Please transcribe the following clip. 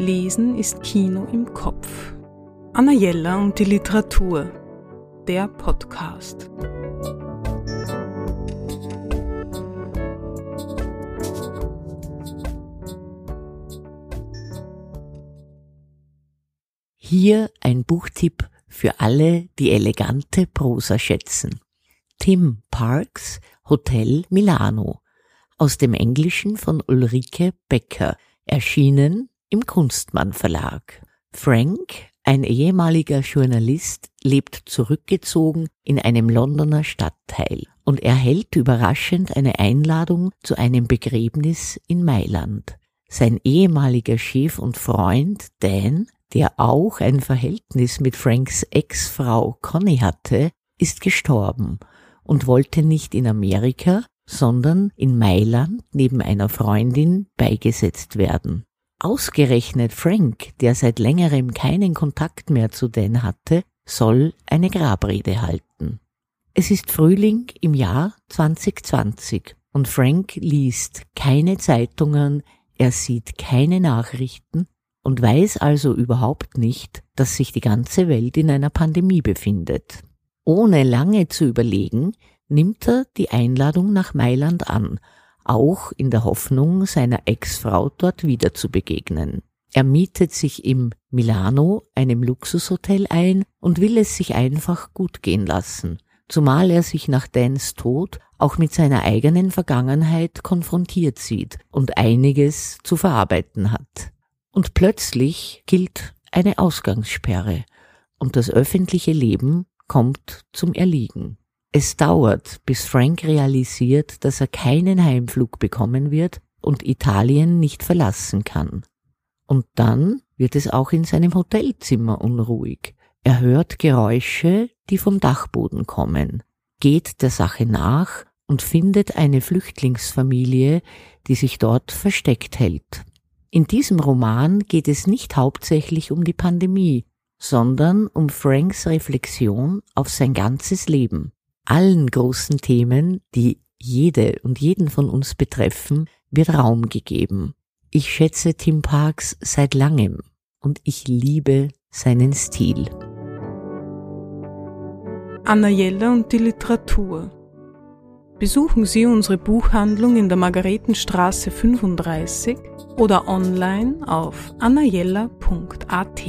Lesen ist Kino im Kopf. Anna Jella und die Literatur. Der Podcast. Hier ein Buchtipp für alle, die elegante Prosa schätzen. Tim Parks Hotel Milano aus dem Englischen von Ulrike Becker, erschienen im Kunstmann Verlag. Frank, ein ehemaliger Journalist, lebt zurückgezogen in einem Londoner Stadtteil und erhält überraschend eine Einladung zu einem Begräbnis in Mailand. Sein ehemaliger Chef und Freund Dan, der auch ein Verhältnis mit Franks Ex-Frau Conny hatte, ist gestorben und wollte nicht in Amerika, sondern in Mailand neben einer Freundin beigesetzt werden. Ausgerechnet Frank, der seit längerem keinen Kontakt mehr zu Dan hatte, soll eine Grabrede halten. Es ist Frühling im Jahr 2020 und Frank liest keine Zeitungen, er sieht keine Nachrichten und weiß also überhaupt nicht, dass sich die ganze Welt in einer Pandemie befindet. Ohne lange zu überlegen, nimmt er die Einladung nach Mailand an auch in der Hoffnung, seiner Ex-Frau dort wieder zu begegnen. Er mietet sich im Milano, einem Luxushotel, ein und will es sich einfach gut gehen lassen, zumal er sich nach Dans Tod auch mit seiner eigenen Vergangenheit konfrontiert sieht und einiges zu verarbeiten hat. Und plötzlich gilt eine Ausgangssperre und das öffentliche Leben kommt zum Erliegen. Es dauert, bis Frank realisiert, dass er keinen Heimflug bekommen wird und Italien nicht verlassen kann. Und dann wird es auch in seinem Hotelzimmer unruhig. Er hört Geräusche, die vom Dachboden kommen, geht der Sache nach und findet eine Flüchtlingsfamilie, die sich dort versteckt hält. In diesem Roman geht es nicht hauptsächlich um die Pandemie, sondern um Franks Reflexion auf sein ganzes Leben allen großen Themen, die jede und jeden von uns betreffen, wird Raum gegeben. Ich schätze Tim Parks seit langem und ich liebe seinen Stil. Anna Jella und die Literatur. Besuchen Sie unsere Buchhandlung in der Margaretenstraße 35 oder online auf annajella.at.